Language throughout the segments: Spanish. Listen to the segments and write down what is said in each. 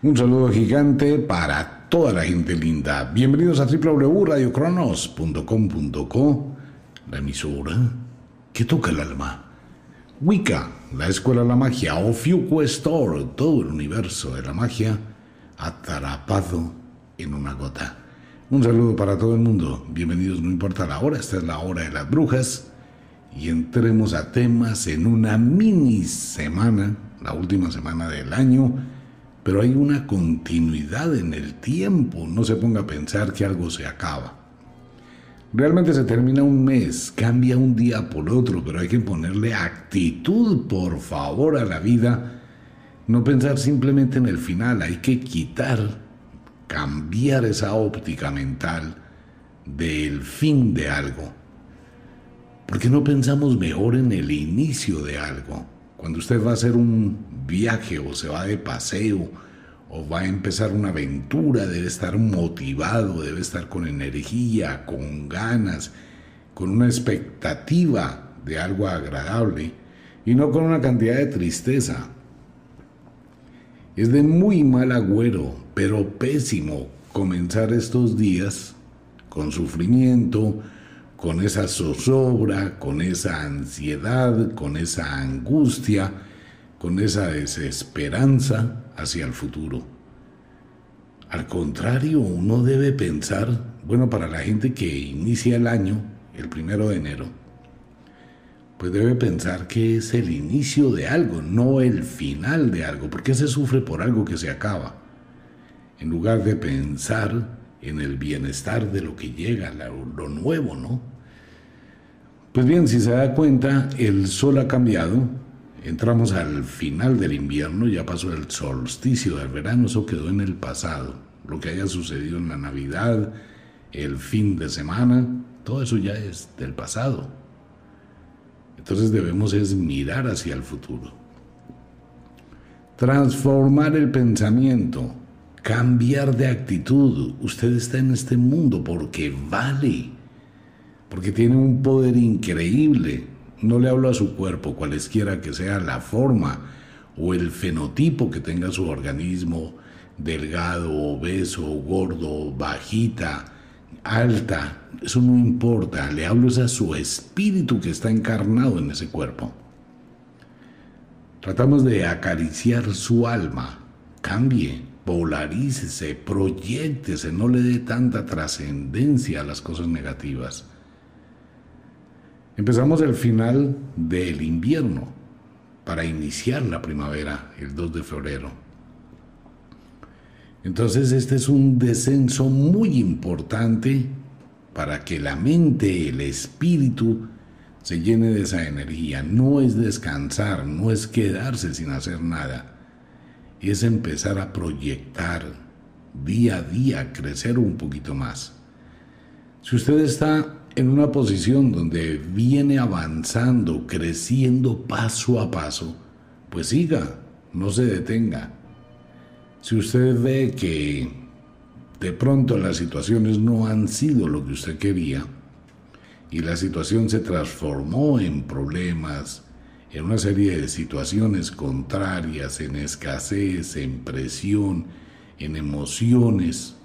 Un saludo gigante para toda la gente linda. Bienvenidos a www.radiocronos.com.co, la emisora que toca el alma. Wicca, la escuela de la magia, Ofiuco Store, todo el universo de la magia atrapado en una gota. Un saludo para todo el mundo. Bienvenidos, no importa la hora, esta es la hora de las brujas. Y entremos a temas en una mini semana, la última semana del año pero hay una continuidad en el tiempo. No se ponga a pensar que algo se acaba. Realmente se termina un mes, cambia un día por otro, pero hay que ponerle actitud, por favor, a la vida. No pensar simplemente en el final, hay que quitar, cambiar esa óptica mental del fin de algo. Porque no pensamos mejor en el inicio de algo. Cuando usted va a hacer un viaje o se va de paseo o va a empezar una aventura, debe estar motivado, debe estar con energía, con ganas, con una expectativa de algo agradable y no con una cantidad de tristeza. Es de muy mal agüero, pero pésimo comenzar estos días con sufrimiento, con esa zozobra, con esa ansiedad, con esa angustia, con esa desesperanza hacia el futuro. Al contrario, uno debe pensar, bueno, para la gente que inicia el año, el primero de enero, pues debe pensar que es el inicio de algo, no el final de algo, porque se sufre por algo que se acaba, en lugar de pensar en el bienestar de lo que llega, lo nuevo, ¿no? Pues bien, si se da cuenta, el sol ha cambiado, entramos al final del invierno, ya pasó el solsticio del verano, eso quedó en el pasado, lo que haya sucedido en la Navidad, el fin de semana, todo eso ya es del pasado. Entonces debemos es mirar hacia el futuro. Transformar el pensamiento cambiar de actitud. Usted está en este mundo porque vale, porque tiene un poder increíble. No le hablo a su cuerpo, cualesquiera que sea la forma o el fenotipo que tenga su organismo, delgado, obeso, gordo, bajita, alta, eso no importa, le hablo a su espíritu que está encarnado en ese cuerpo. Tratamos de acariciar su alma, cambie, polarícese, proyectese, no le dé tanta trascendencia a las cosas negativas. Empezamos el final del invierno para iniciar la primavera, el 2 de febrero. Entonces este es un descenso muy importante para que la mente, el espíritu, se llene de esa energía. No es descansar, no es quedarse sin hacer nada es empezar a proyectar día a día, crecer un poquito más. Si usted está en una posición donde viene avanzando, creciendo paso a paso, pues siga, no se detenga. Si usted ve que de pronto las situaciones no han sido lo que usted quería y la situación se transformó en problemas, en una serie de situaciones contrarias, en escasez, en presión, en emociones,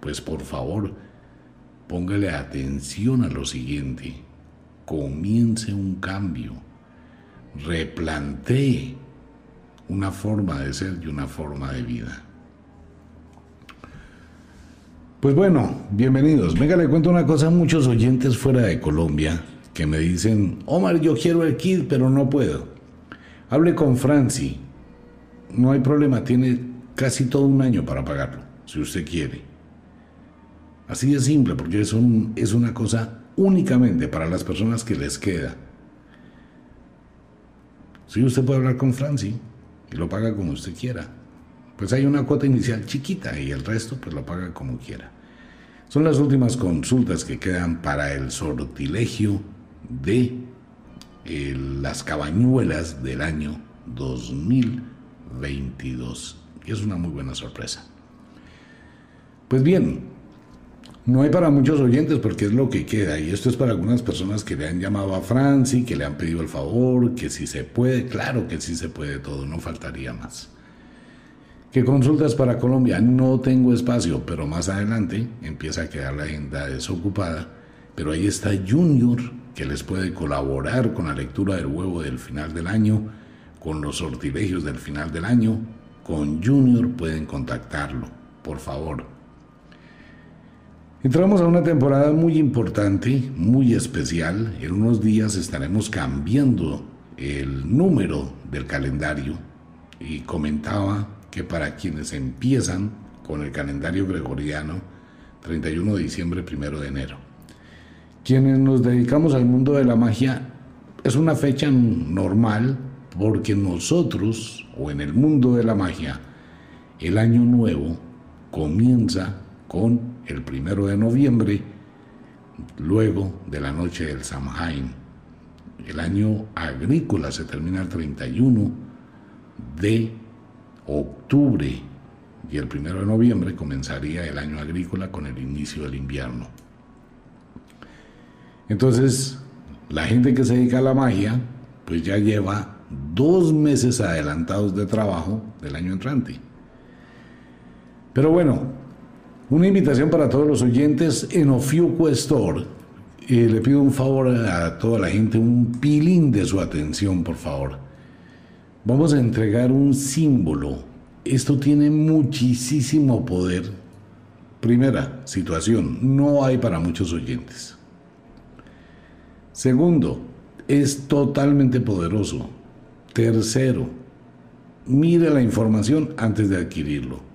pues por favor, póngale atención a lo siguiente. Comience un cambio. Replantee una forma de ser y una forma de vida. Pues bueno, bienvenidos. Venga, le cuento una cosa a muchos oyentes fuera de Colombia que me dicen, Omar, yo quiero el kit, pero no puedo. Hable con Franci. No hay problema, tiene casi todo un año para pagarlo, si usted quiere. Así de simple, porque es, un, es una cosa únicamente para las personas que les queda. Si usted puede hablar con Franci y lo paga como usted quiera. Pues hay una cuota inicial chiquita y el resto pues lo paga como quiera. Son las últimas consultas que quedan para el sortilegio de eh, las cabañuelas del año 2022. Y es una muy buena sorpresa. Pues bien, no hay para muchos oyentes porque es lo que queda. Y esto es para algunas personas que le han llamado a Franci, que le han pedido el favor, que si se puede, claro que sí se puede todo, no faltaría más. Que consultas para Colombia, no tengo espacio, pero más adelante empieza a quedar la agenda desocupada. Pero ahí está Junior, que les puede colaborar con la lectura del huevo del final del año, con los sortilegios del final del año. Con Junior pueden contactarlo, por favor. Entramos a una temporada muy importante, muy especial. En unos días estaremos cambiando el número del calendario y comentaba que para quienes empiezan con el calendario gregoriano, 31 de diciembre, 1 de enero. Quienes nos dedicamos al mundo de la magia, es una fecha normal porque nosotros, o en el mundo de la magia, el año nuevo comienza con el 1 de noviembre, luego de la noche del Samhain. El año agrícola se termina el 31 de octubre y el primero de noviembre comenzaría el año agrícola con el inicio del invierno. Entonces, la gente que se dedica a la magia, pues ya lleva dos meses adelantados de trabajo del año entrante. Pero bueno, una invitación para todos los oyentes en Ofiuco Store. Le pido un favor a toda la gente, un pilín de su atención, por favor. Vamos a entregar un símbolo. Esto tiene muchísimo poder. Primera situación, no hay para muchos oyentes. Segundo, es totalmente poderoso. Tercero, mire la información antes de adquirirlo.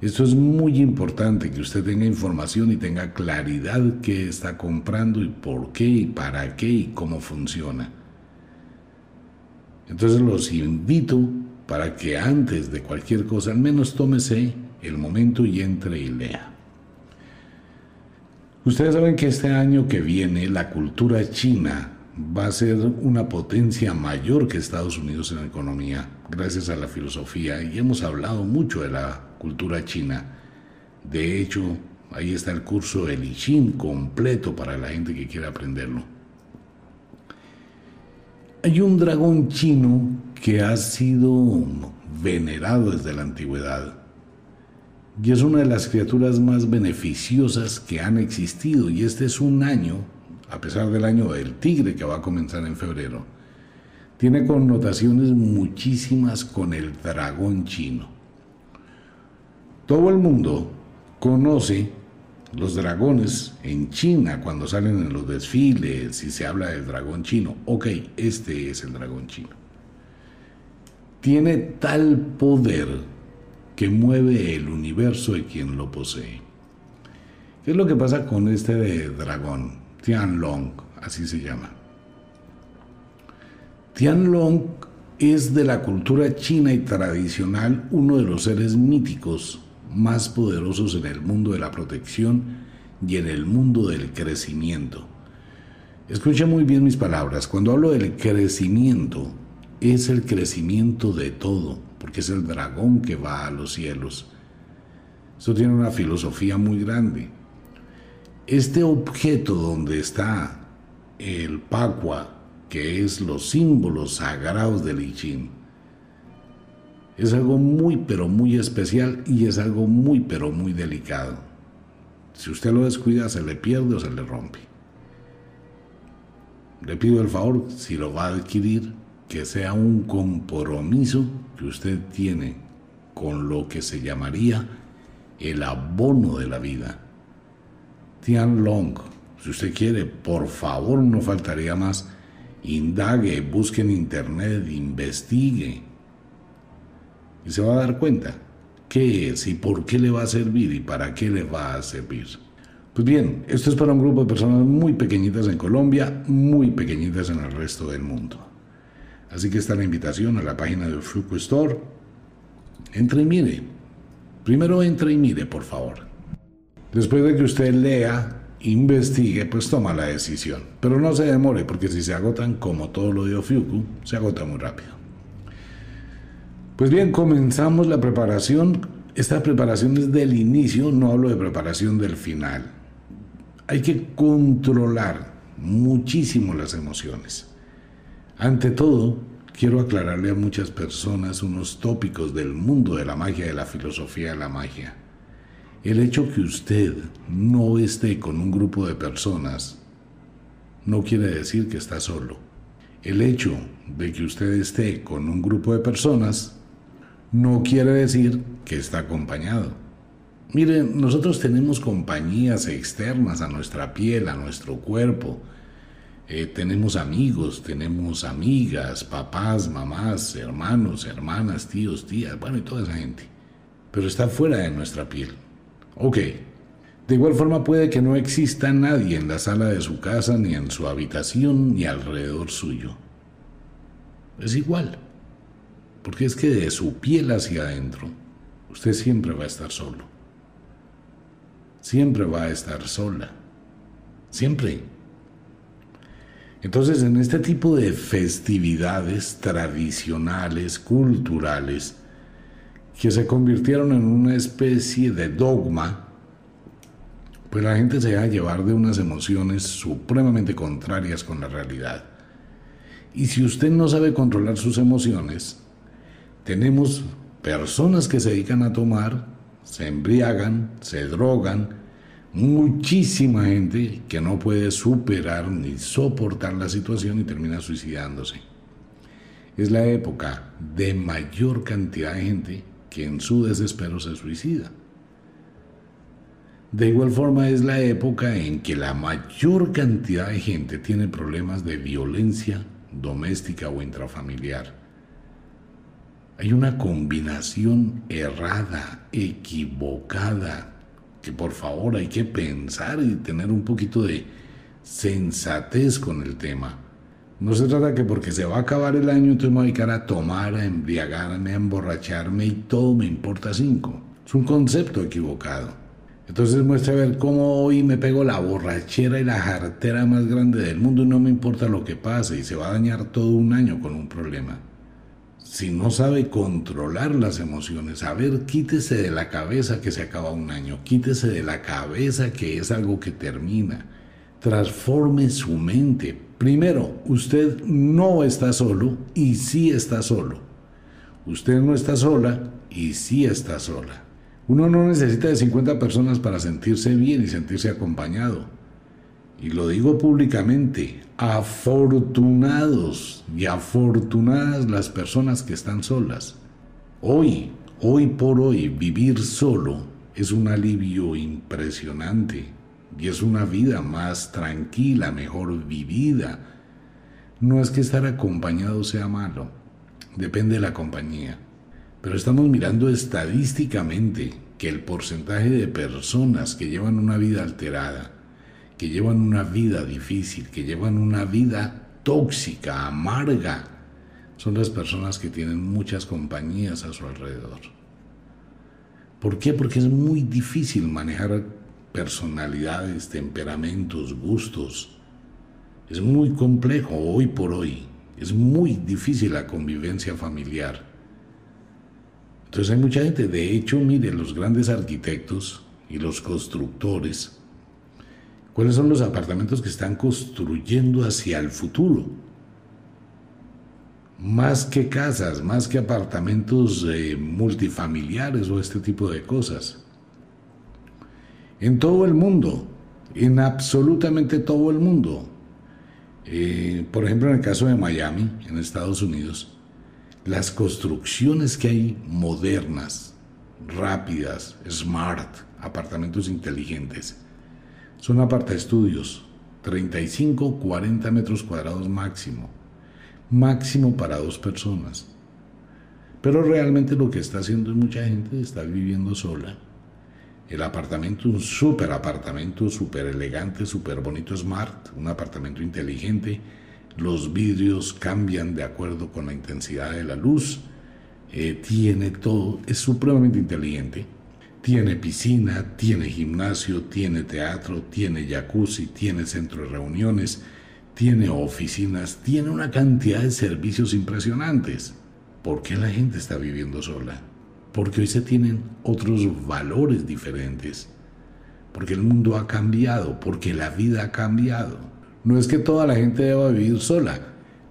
Esto es muy importante que usted tenga información y tenga claridad qué está comprando y por qué y para qué y cómo funciona. Entonces los invito para que antes de cualquier cosa al menos tómese el momento y entre y lea. Ustedes saben que este año que viene la cultura china va a ser una potencia mayor que Estados Unidos en la economía, gracias a la filosofía, y hemos hablado mucho de la cultura china. De hecho, ahí está el curso del I completo para la gente que quiera aprenderlo. Hay un dragón chino que ha sido venerado desde la antigüedad y es una de las criaturas más beneficiosas que han existido y este es un año, a pesar del año del tigre que va a comenzar en febrero, tiene connotaciones muchísimas con el dragón chino. Todo el mundo conoce los dragones en China, cuando salen en los desfiles y se habla del dragón chino, ok, este es el dragón chino. Tiene tal poder que mueve el universo de quien lo posee. ¿Qué es lo que pasa con este de dragón? Tianlong, así se llama. Tianlong es de la cultura china y tradicional uno de los seres míticos más poderosos en el mundo de la protección y en el mundo del crecimiento. Escucha muy bien mis palabras. Cuando hablo del crecimiento, es el crecimiento de todo, porque es el dragón que va a los cielos. Esto tiene una filosofía muy grande. Este objeto donde está el Pacua, que es los símbolos sagrados del I es algo muy pero muy especial y es algo muy pero muy delicado. Si usted lo descuida se le pierde o se le rompe. Le pido el favor, si lo va a adquirir, que sea un compromiso que usted tiene con lo que se llamaría el abono de la vida. Tian Long, si usted quiere, por favor, no faltaría más, indague, busque en internet, investigue, y se va a dar cuenta qué es y por qué le va a servir y para qué le va a servir. Pues bien, esto es para un grupo de personas muy pequeñitas en Colombia, muy pequeñitas en el resto del mundo. Así que está la invitación a la página de Fuku Store. Entre y mire. Primero entre y mire, por favor. Después de que usted lea, investigue, pues toma la decisión. Pero no se demore, porque si se agotan, como todo lo de Ofiuku, se agota muy rápido. Pues bien, comenzamos la preparación. Esta preparación es del inicio, no hablo de preparación del final. Hay que controlar muchísimo las emociones. Ante todo, quiero aclararle a muchas personas unos tópicos del mundo de la magia, de la filosofía de la magia. El hecho que usted no esté con un grupo de personas no quiere decir que está solo. El hecho de que usted esté con un grupo de personas no quiere decir que está acompañado. Miren, nosotros tenemos compañías externas a nuestra piel, a nuestro cuerpo. Eh, tenemos amigos, tenemos amigas, papás, mamás, hermanos, hermanas, tíos, tías, bueno, y toda esa gente. Pero está fuera de nuestra piel. Ok. De igual forma puede que no exista nadie en la sala de su casa, ni en su habitación, ni alrededor suyo. Es igual. Porque es que de su piel hacia adentro, usted siempre va a estar solo siempre va a estar sola. Siempre. Entonces, en este tipo de festividades tradicionales, culturales, que se convirtieron en una especie de dogma, pues la gente se deja llevar de unas emociones supremamente contrarias con la realidad. Y si usted no sabe controlar sus emociones, tenemos personas que se dedican a tomar se embriagan, se drogan, muchísima gente que no puede superar ni soportar la situación y termina suicidándose. Es la época de mayor cantidad de gente que en su desespero se suicida. De igual forma es la época en que la mayor cantidad de gente tiene problemas de violencia doméstica o intrafamiliar. Hay una combinación errada, equivocada, que por favor hay que pensar y tener un poquito de sensatez con el tema. No se trata que porque se va a acabar el año entonces me voy a dedicar a tomar, a embriagarme, a emborracharme y todo me importa cinco. Es un concepto equivocado. Entonces muestra a ver cómo hoy me pego la borrachera y la jartera más grande del mundo y no me importa lo que pase y se va a dañar todo un año con un problema si no sabe controlar las emociones, a ver, quítese de la cabeza que se acaba un año, quítese de la cabeza que es algo que termina, transforme su mente. Primero, usted no está solo y sí está solo. Usted no está sola y sí está sola. Uno no necesita de 50 personas para sentirse bien y sentirse acompañado. Y lo digo públicamente, afortunados y afortunadas las personas que están solas. Hoy, hoy por hoy, vivir solo es un alivio impresionante y es una vida más tranquila, mejor vivida. No es que estar acompañado sea malo, depende de la compañía. Pero estamos mirando estadísticamente que el porcentaje de personas que llevan una vida alterada, que llevan una vida difícil, que llevan una vida tóxica, amarga, son las personas que tienen muchas compañías a su alrededor. ¿Por qué? Porque es muy difícil manejar personalidades, temperamentos, gustos. Es muy complejo hoy por hoy. Es muy difícil la convivencia familiar. Entonces hay mucha gente, de hecho, mire, los grandes arquitectos y los constructores ¿Cuáles son los apartamentos que están construyendo hacia el futuro? Más que casas, más que apartamentos eh, multifamiliares o este tipo de cosas. En todo el mundo, en absolutamente todo el mundo. Eh, por ejemplo, en el caso de Miami, en Estados Unidos, las construcciones que hay modernas, rápidas, smart, apartamentos inteligentes, son aparta estudios, 35, 40 metros cuadrados máximo, máximo para dos personas. Pero realmente lo que está haciendo es mucha gente está viviendo sola. El apartamento, un súper apartamento, súper elegante, súper bonito, smart, un apartamento inteligente. Los vidrios cambian de acuerdo con la intensidad de la luz. Eh, tiene todo, es supremamente inteligente tiene piscina, tiene gimnasio, tiene teatro, tiene jacuzzi, tiene centro de reuniones, tiene oficinas, tiene una cantidad de servicios impresionantes. ¿Por qué la gente está viviendo sola? Porque hoy se tienen otros valores diferentes. Porque el mundo ha cambiado, porque la vida ha cambiado. No es que toda la gente deba vivir sola,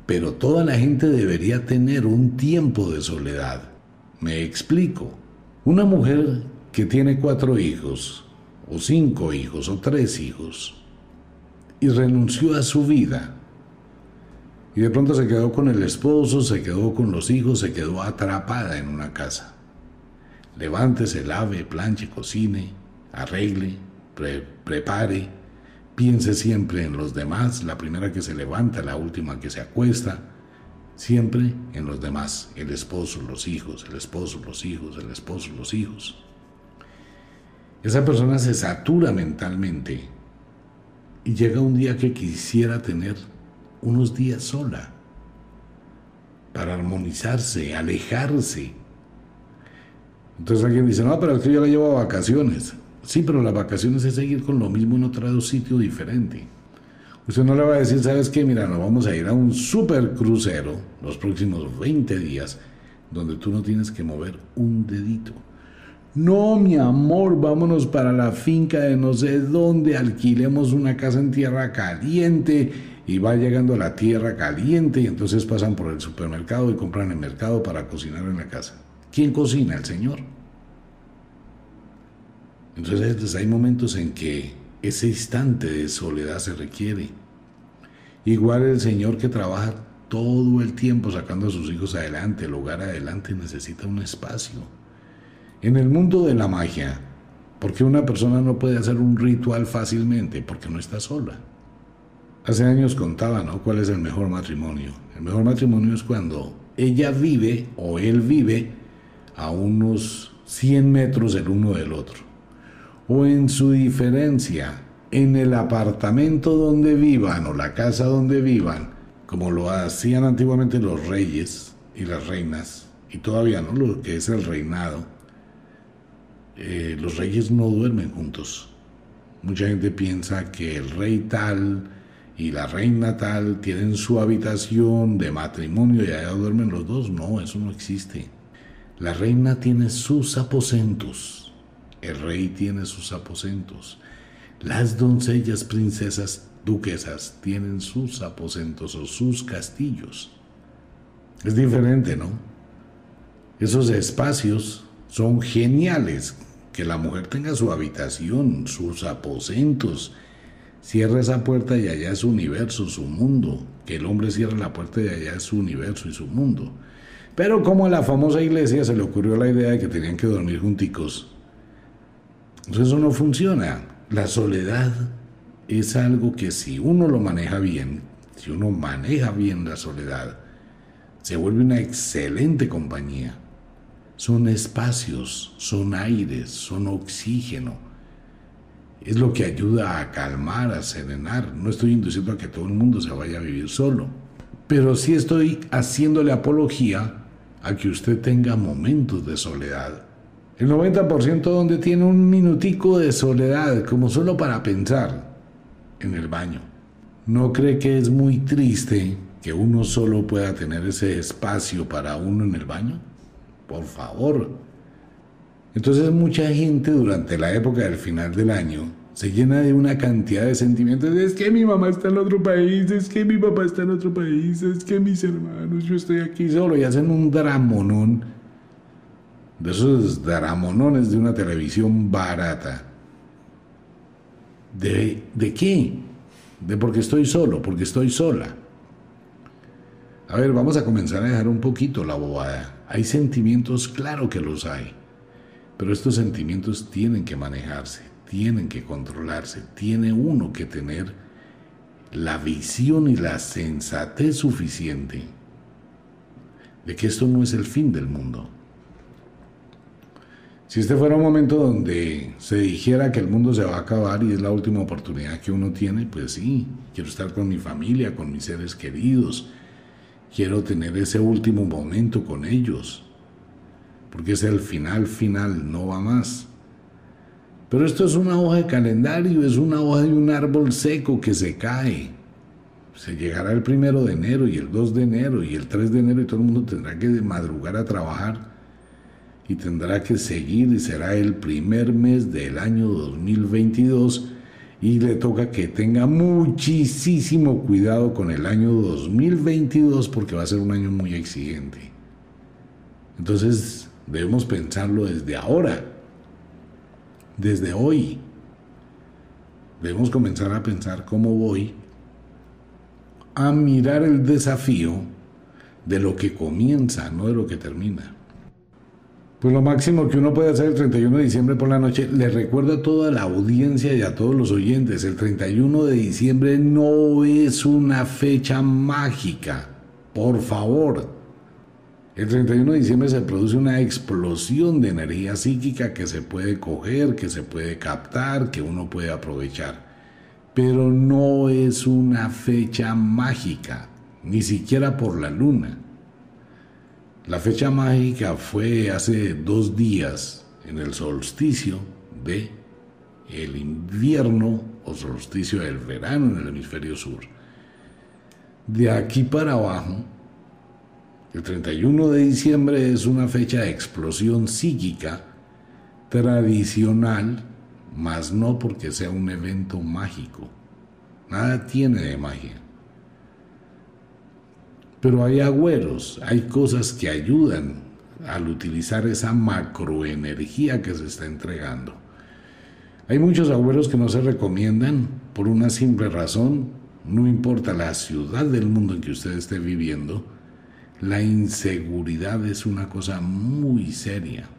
pero toda la gente debería tener un tiempo de soledad. Me explico. Una mujer que tiene cuatro hijos, o cinco hijos, o tres hijos, y renunció a su vida, y de pronto se quedó con el esposo, se quedó con los hijos, se quedó atrapada en una casa. Levántese, lave, planche, cocine, arregle, prepare, Piense siempre en los demás, la primera que se levanta, la última que se acuesta. Siempre en los demás, el esposo, los hijos, el esposo, los hijos, el esposo, los hijos. Esa persona se satura mentalmente y llega un día que quisiera tener unos días sola para armonizarse, alejarse. Entonces alguien dice, no, pero es que yo la llevo a vacaciones. Sí, pero las vacaciones es seguir con lo mismo en otro sitio diferente. Usted no le va a decir, ¿sabes qué? Mira, nos vamos a ir a un super crucero los próximos 20 días donde tú no tienes que mover un dedito. No, mi amor, vámonos para la finca de no sé dónde, alquilemos una casa en tierra caliente y va llegando a la tierra caliente y entonces pasan por el supermercado y compran el mercado para cocinar en la casa. ¿Quién cocina? El Señor. Entonces hay momentos en que ese instante de soledad se requiere. Igual el Señor que trabaja todo el tiempo sacando a sus hijos adelante, el hogar adelante, necesita un espacio. En el mundo de la magia, ¿por qué una persona no puede hacer un ritual fácilmente? Porque no está sola. Hace años contaba, ¿no? ¿Cuál es el mejor matrimonio? El mejor matrimonio es cuando ella vive o él vive a unos 100 metros el uno del otro o en su diferencia en el apartamento donde vivan o la casa donde vivan, como lo hacían antiguamente los reyes y las reinas, y todavía no lo que es el reinado, eh, los reyes no duermen juntos. Mucha gente piensa que el rey tal y la reina tal tienen su habitación de matrimonio y allá duermen los dos. No, eso no existe. La reina tiene sus aposentos el rey tiene sus aposentos. Las doncellas, princesas, duquesas tienen sus aposentos o sus castillos. Es diferente, ¿no? Esos espacios son geniales. Que la mujer tenga su habitación, sus aposentos. Cierra esa puerta y allá es su universo, su mundo. Que el hombre cierre la puerta y allá es su universo y su mundo. Pero como a la famosa iglesia se le ocurrió la idea de que tenían que dormir junticos, entonces eso no funciona. La soledad es algo que si uno lo maneja bien, si uno maneja bien la soledad, se vuelve una excelente compañía. Son espacios, son aires, son oxígeno. Es lo que ayuda a calmar, a serenar. No estoy induciendo a que todo el mundo se vaya a vivir solo, pero sí estoy haciéndole apología a que usted tenga momentos de soledad el 90% donde tiene un minutico de soledad, como solo para pensar, en el baño. ¿No cree que es muy triste que uno solo pueda tener ese espacio para uno en el baño? Por favor. Entonces mucha gente durante la época del final del año se llena de una cantidad de sentimientos. Es que mi mamá está en otro país, es que mi papá está en otro país, es que mis hermanos, yo estoy aquí solo y hacen un dramonón de esos dramonones de una televisión barata. ¿De, ¿De qué? De porque estoy solo, porque estoy sola. A ver, vamos a comenzar a dejar un poquito la bobada. Hay sentimientos, claro que los hay, pero estos sentimientos tienen que manejarse, tienen que controlarse, tiene uno que tener la visión y la sensatez suficiente de que esto no es el fin del mundo. Si este fuera un momento donde se dijera que el mundo se va a acabar y es la última oportunidad que uno tiene, pues sí, quiero estar con mi familia, con mis seres queridos, quiero tener ese último momento con ellos, porque es el final final, no va más. Pero esto es una hoja de calendario, es una hoja de un árbol seco que se cae. Se llegará el primero de enero y el 2 de enero y el 3 de enero y todo el mundo tendrá que madrugar a trabajar y tendrá que seguir y será el primer mes del año 2022 y le toca que tenga muchísimo cuidado con el año 2022 porque va a ser un año muy exigente. Entonces debemos pensarlo desde ahora, desde hoy. Debemos comenzar a pensar cómo voy a mirar el desafío de lo que comienza, no de lo que termina. Pues lo máximo que uno puede hacer el 31 de diciembre por la noche, le recuerdo a toda la audiencia y a todos los oyentes, el 31 de diciembre no es una fecha mágica, por favor. El 31 de diciembre se produce una explosión de energía psíquica que se puede coger, que se puede captar, que uno puede aprovechar. Pero no es una fecha mágica, ni siquiera por la luna. La fecha mágica fue hace dos días en el solsticio de el invierno o solsticio del verano en el hemisferio sur. De aquí para abajo, el 31 de diciembre es una fecha de explosión psíquica tradicional, mas no porque sea un evento mágico. Nada tiene de magia. Pero hay agüeros, hay cosas que ayudan al utilizar esa macroenergía que se está entregando. Hay muchos agüeros que no se recomiendan por una simple razón, no importa la ciudad del mundo en que usted esté viviendo, la inseguridad es una cosa muy seria.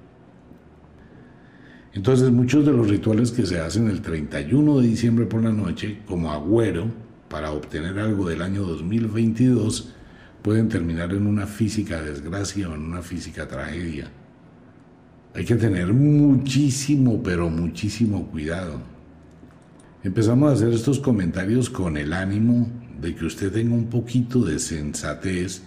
Entonces muchos de los rituales que se hacen el 31 de diciembre por la noche como agüero para obtener algo del año 2022 pueden terminar en una física desgracia o en una física tragedia. Hay que tener muchísimo, pero muchísimo cuidado. Empezamos a hacer estos comentarios con el ánimo de que usted tenga un poquito de sensatez,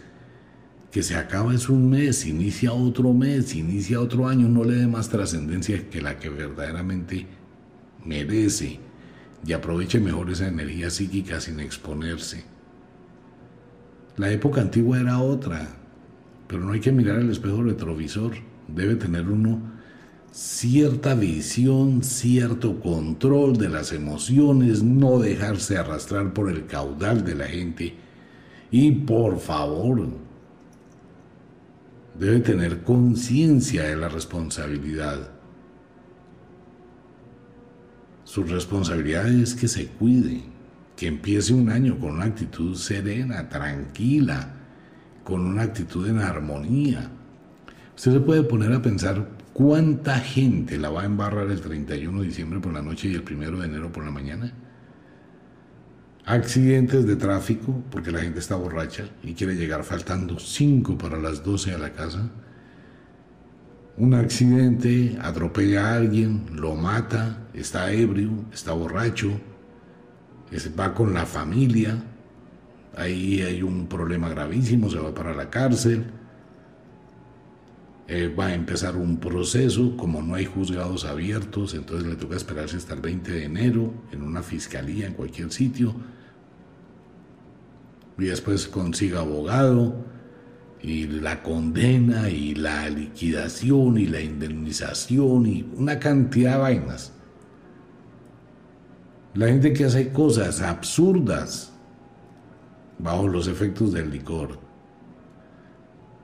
que se acaba es un mes, inicia otro mes, inicia otro año, no le dé más trascendencia que la que verdaderamente merece y aproveche mejor esa energía psíquica sin exponerse. La época antigua era otra, pero no hay que mirar el espejo retrovisor. Debe tener uno cierta visión, cierto control de las emociones, no dejarse arrastrar por el caudal de la gente. Y por favor, debe tener conciencia de la responsabilidad. Su responsabilidad es que se cuide que empiece un año con una actitud serena, tranquila, con una actitud en armonía. Usted se puede poner a pensar cuánta gente la va a embarrar el 31 de diciembre por la noche y el 1 de enero por la mañana. Accidentes de tráfico, porque la gente está borracha y quiere llegar faltando 5 para las 12 a la casa. Un accidente, atropella a alguien, lo mata, está ebrio, está borracho, va con la familia, ahí hay un problema gravísimo, se va para la cárcel, eh, va a empezar un proceso, como no hay juzgados abiertos, entonces le toca esperarse hasta el 20 de enero en una fiscalía, en cualquier sitio, y después consiga abogado, y la condena, y la liquidación, y la indemnización, y una cantidad de vainas. La gente que hace cosas absurdas bajo los efectos del licor.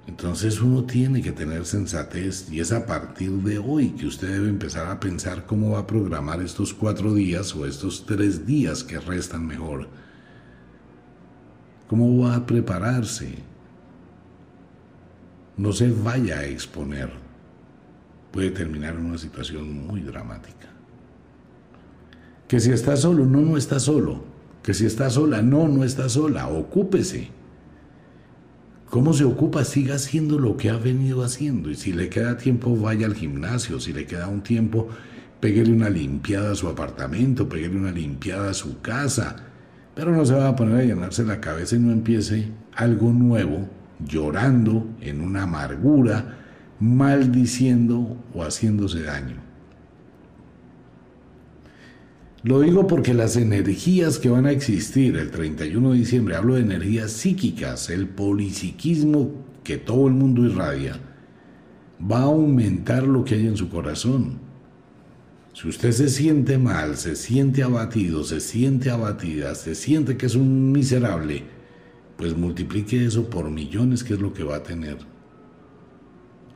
Entonces uno tiene que tener sensatez y es a partir de hoy que usted debe empezar a pensar cómo va a programar estos cuatro días o estos tres días que restan mejor. ¿Cómo va a prepararse? No se vaya a exponer. Puede terminar en una situación muy dramática. Que si está solo, no, no está solo. Que si está sola, no, no está sola. Ocúpese. ¿Cómo se ocupa? Siga haciendo lo que ha venido haciendo. Y si le queda tiempo, vaya al gimnasio. Si le queda un tiempo, pégale una limpiada a su apartamento, pégale una limpiada a su casa. Pero no se va a poner a llenarse la cabeza y no empiece algo nuevo, llorando en una amargura, maldiciendo o haciéndose daño. Lo digo porque las energías que van a existir el 31 de diciembre, hablo de energías psíquicas, el polipsiquismo que todo el mundo irradia, va a aumentar lo que hay en su corazón. Si usted se siente mal, se siente abatido, se siente abatida, se siente que es un miserable, pues multiplique eso por millones, que es lo que va a tener.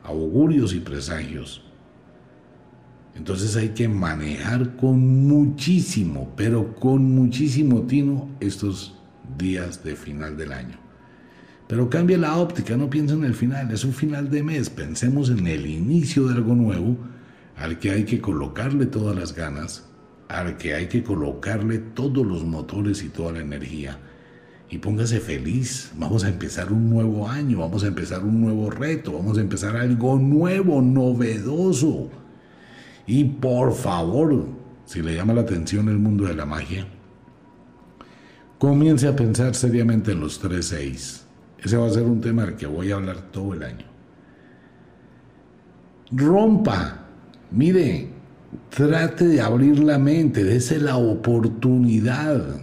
Augurios y presagios. Entonces hay que manejar con muchísimo, pero con muchísimo tino estos días de final del año. Pero cambie la óptica, no piense en el final, es un final de mes, pensemos en el inicio de algo nuevo al que hay que colocarle todas las ganas, al que hay que colocarle todos los motores y toda la energía. Y póngase feliz, vamos a empezar un nuevo año, vamos a empezar un nuevo reto, vamos a empezar algo nuevo, novedoso. Y por favor, si le llama la atención el mundo de la magia, comience a pensar seriamente en los 3-6. Ese va a ser un tema del que voy a hablar todo el año. Rompa Mire, trate de abrir la mente, dése la oportunidad.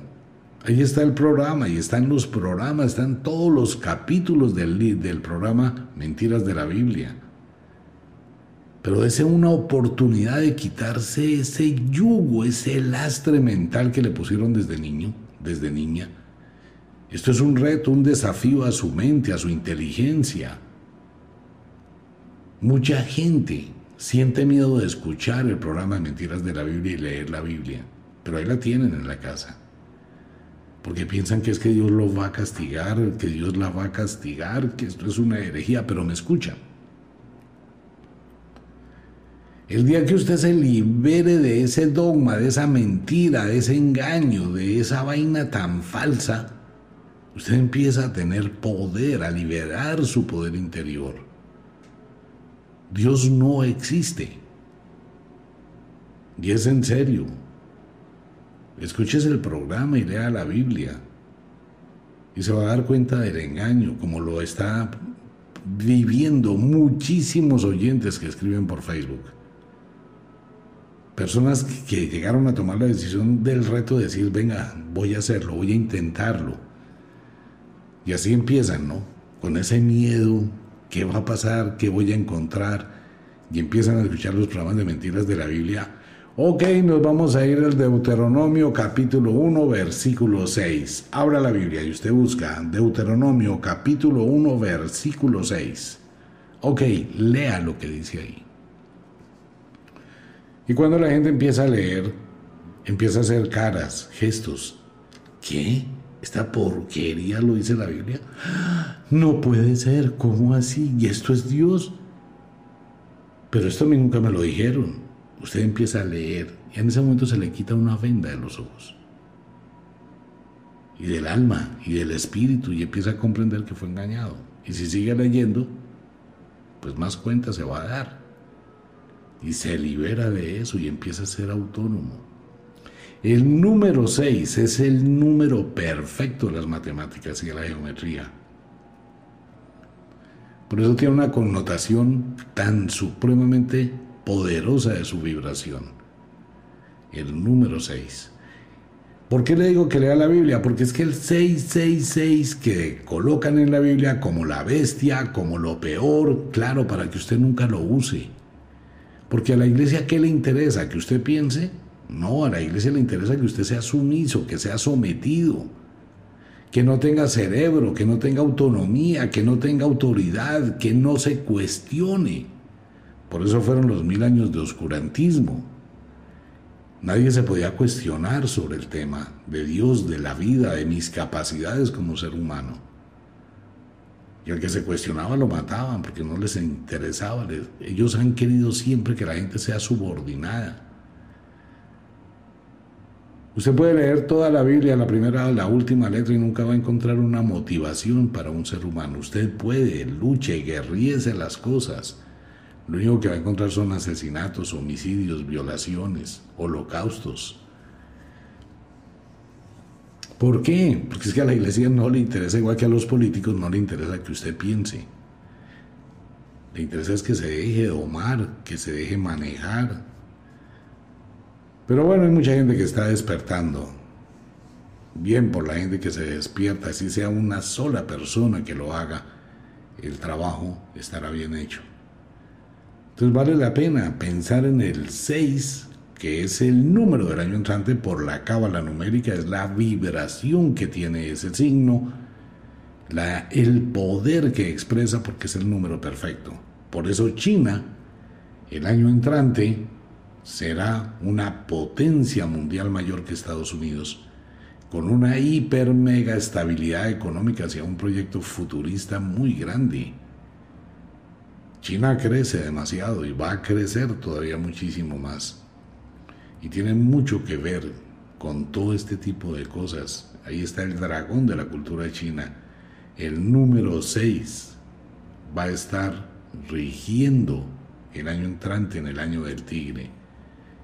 Ahí está el programa, y están los programas, están todos los capítulos del, del programa Mentiras de la Biblia. Pero dése una oportunidad de quitarse ese yugo, ese lastre mental que le pusieron desde niño, desde niña. Esto es un reto, un desafío a su mente, a su inteligencia. Mucha gente siente miedo de escuchar el programa de mentiras de la Biblia y leer la Biblia, pero ahí la tienen en la casa. Porque piensan que es que Dios lo va a castigar, que Dios la va a castigar, que esto es una herejía, pero me escuchan. El día que usted se libere de ese dogma, de esa mentira, de ese engaño, de esa vaina tan falsa, usted empieza a tener poder, a liberar su poder interior. Dios no existe. Y es en serio. Escúchese el programa y lea la Biblia. Y se va a dar cuenta del engaño, como lo está viviendo muchísimos oyentes que escriben por Facebook. Personas que llegaron a tomar la decisión del reto de decir, venga, voy a hacerlo, voy a intentarlo. Y así empiezan, ¿no? Con ese miedo, ¿Qué va a pasar? ¿Qué voy a encontrar? Y empiezan a escuchar los programas de mentiras de la Biblia. Ok, nos vamos a ir al Deuteronomio capítulo 1, versículo 6. Abra la Biblia y usted busca Deuteronomio capítulo 1, versículo 6. Ok, lea lo que dice ahí. Y cuando la gente empieza a leer, empieza a hacer caras, gestos. ¿Qué? esta porquería lo dice la Biblia. No puede ser, ¿cómo así? ¿Y esto es Dios? Pero esto a mí nunca me lo dijeron. Usted empieza a leer y en ese momento se le quita una venda de los ojos. Y del alma y del espíritu y empieza a comprender que fue engañado. Y si sigue leyendo, pues más cuenta se va a dar. Y se libera de eso y empieza a ser autónomo. El número 6 es el número perfecto de las matemáticas y de la geometría. Por eso tiene una connotación tan supremamente poderosa de su vibración. El número 6. ¿Por qué le digo que lea la Biblia? Porque es que el 666 que colocan en la Biblia como la bestia, como lo peor, claro, para que usted nunca lo use. Porque a la iglesia, ¿qué le interesa? ¿Que usted piense? No, a la iglesia le interesa que usted sea sumiso, que sea sometido, que no tenga cerebro, que no tenga autonomía, que no tenga autoridad, que no se cuestione. Por eso fueron los mil años de oscurantismo. Nadie se podía cuestionar sobre el tema de Dios, de la vida, de mis capacidades como ser humano. Y al que se cuestionaba lo mataban porque no les interesaba. Ellos han querido siempre que la gente sea subordinada. Usted puede leer toda la Biblia, la primera, la última letra y nunca va a encontrar una motivación para un ser humano. Usted puede, luche, guerríese las cosas. Lo único que va a encontrar son asesinatos, homicidios, violaciones, holocaustos. ¿Por qué? Porque es que a la iglesia no le interesa, igual que a los políticos, no le interesa que usted piense. Le interesa es que se deje domar, que se deje manejar, pero bueno, hay mucha gente que está despertando. Bien por la gente que se despierta, si sea una sola persona que lo haga, el trabajo estará bien hecho. Entonces vale la pena pensar en el 6 que es el número del año entrante por la cábala numérica, es la vibración que tiene ese signo, la, el poder que expresa porque es el número perfecto. Por eso China, el año entrante, será una potencia mundial mayor que Estados Unidos, con una hiper mega estabilidad económica hacia un proyecto futurista muy grande. China crece demasiado y va a crecer todavía muchísimo más. Y tiene mucho que ver con todo este tipo de cosas. Ahí está el dragón de la cultura china. El número 6 va a estar rigiendo el año entrante en el año del tigre,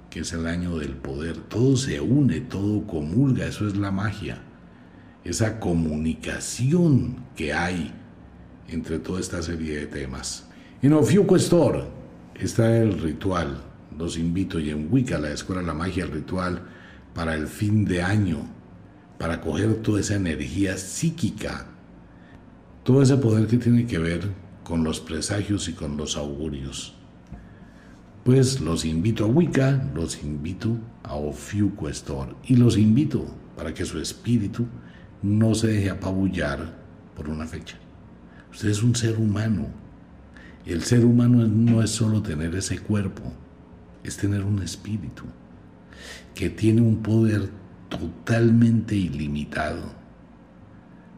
que es el año del poder. Todo se une, todo comulga, eso es la magia. Esa comunicación que hay entre toda esta serie de temas. En Ofiuco está el ritual. Los invito y en Wicca, la Escuela de la Magia, el ritual para el fin de año, para coger toda esa energía psíquica, todo ese poder que tiene que ver con los presagios y con los augurios. Pues los invito a Wicca, los invito a Ofiuco Store y los invito para que su espíritu no se deje apabullar por una fecha. Usted es un ser humano el ser humano no es solo tener ese cuerpo, es tener un espíritu que tiene un poder totalmente ilimitado.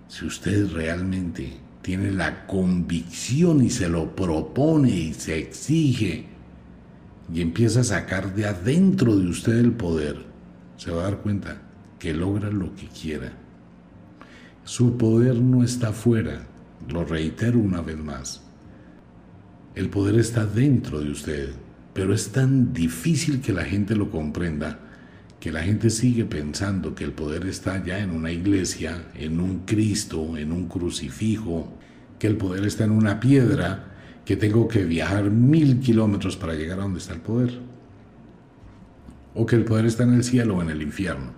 Si usted realmente tiene la convicción y se lo propone y se exige y empieza a sacar de adentro de usted el poder, se va a dar cuenta que logra lo que quiera. Su poder no está afuera, lo reitero una vez más. El poder está dentro de usted, pero es tan difícil que la gente lo comprenda que la gente sigue pensando que el poder está ya en una iglesia, en un Cristo, en un crucifijo, que el poder está en una piedra, que tengo que viajar mil kilómetros para llegar a donde está el poder, o que el poder está en el cielo o en el infierno.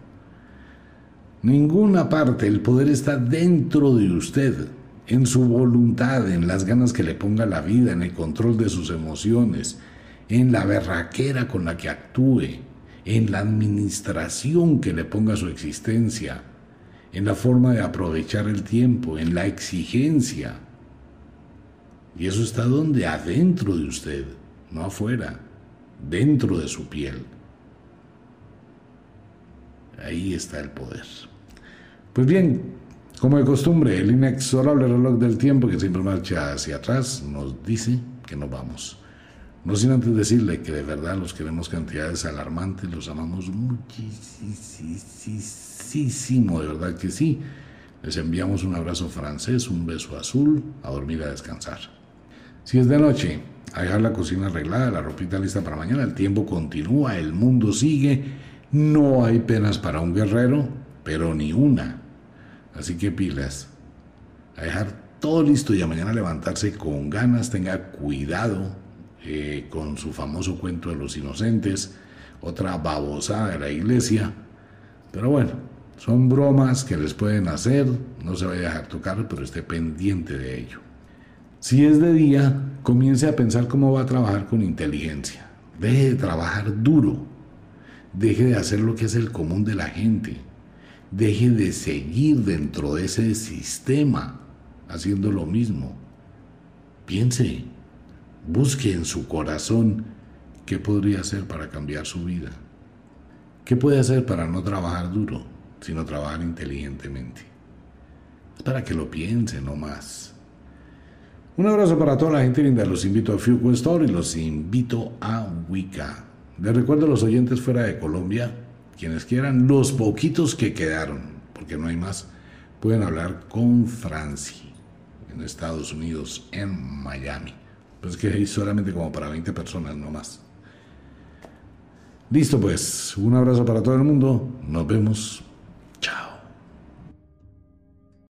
Ninguna parte, el poder está dentro de usted en su voluntad, en las ganas que le ponga la vida, en el control de sus emociones, en la berraquera con la que actúe, en la administración que le ponga su existencia, en la forma de aprovechar el tiempo, en la exigencia. Y eso está donde adentro de usted, no afuera, dentro de su piel. Ahí está el poder. Pues bien, como de costumbre, el inexorable reloj del tiempo que siempre marcha hacia atrás nos dice que nos vamos. No sin antes decirle que de verdad los queremos cantidades alarmantes, los amamos muchísimo, de verdad que sí. Les enviamos un abrazo francés, un beso azul, a dormir a descansar. Si es de noche, a dejar la cocina arreglada, la ropita lista para mañana, el tiempo continúa, el mundo sigue, no hay penas para un guerrero, pero ni una Así que pilas, a dejar todo listo y a mañana levantarse con ganas, tenga cuidado eh, con su famoso cuento de los inocentes, otra babosada de la iglesia. Pero bueno, son bromas que les pueden hacer, no se vaya a dejar tocar, pero esté pendiente de ello. Si es de día, comience a pensar cómo va a trabajar con inteligencia. Deje de trabajar duro. Deje de hacer lo que es el común de la gente deje de seguir dentro de ese sistema haciendo lo mismo. Piense, busque en su corazón qué podría hacer para cambiar su vida. ¿Qué puede hacer para no trabajar duro, sino trabajar inteligentemente? Para que lo piense, no más. Un abrazo para toda la gente linda. Los invito a Store y los invito a Wicca. Les recuerdo a los oyentes fuera de Colombia quienes quieran, los poquitos que quedaron, porque no hay más, pueden hablar con Franci en Estados Unidos, en Miami. Pues que hay solamente como para 20 personas, no más. Listo pues, un abrazo para todo el mundo, nos vemos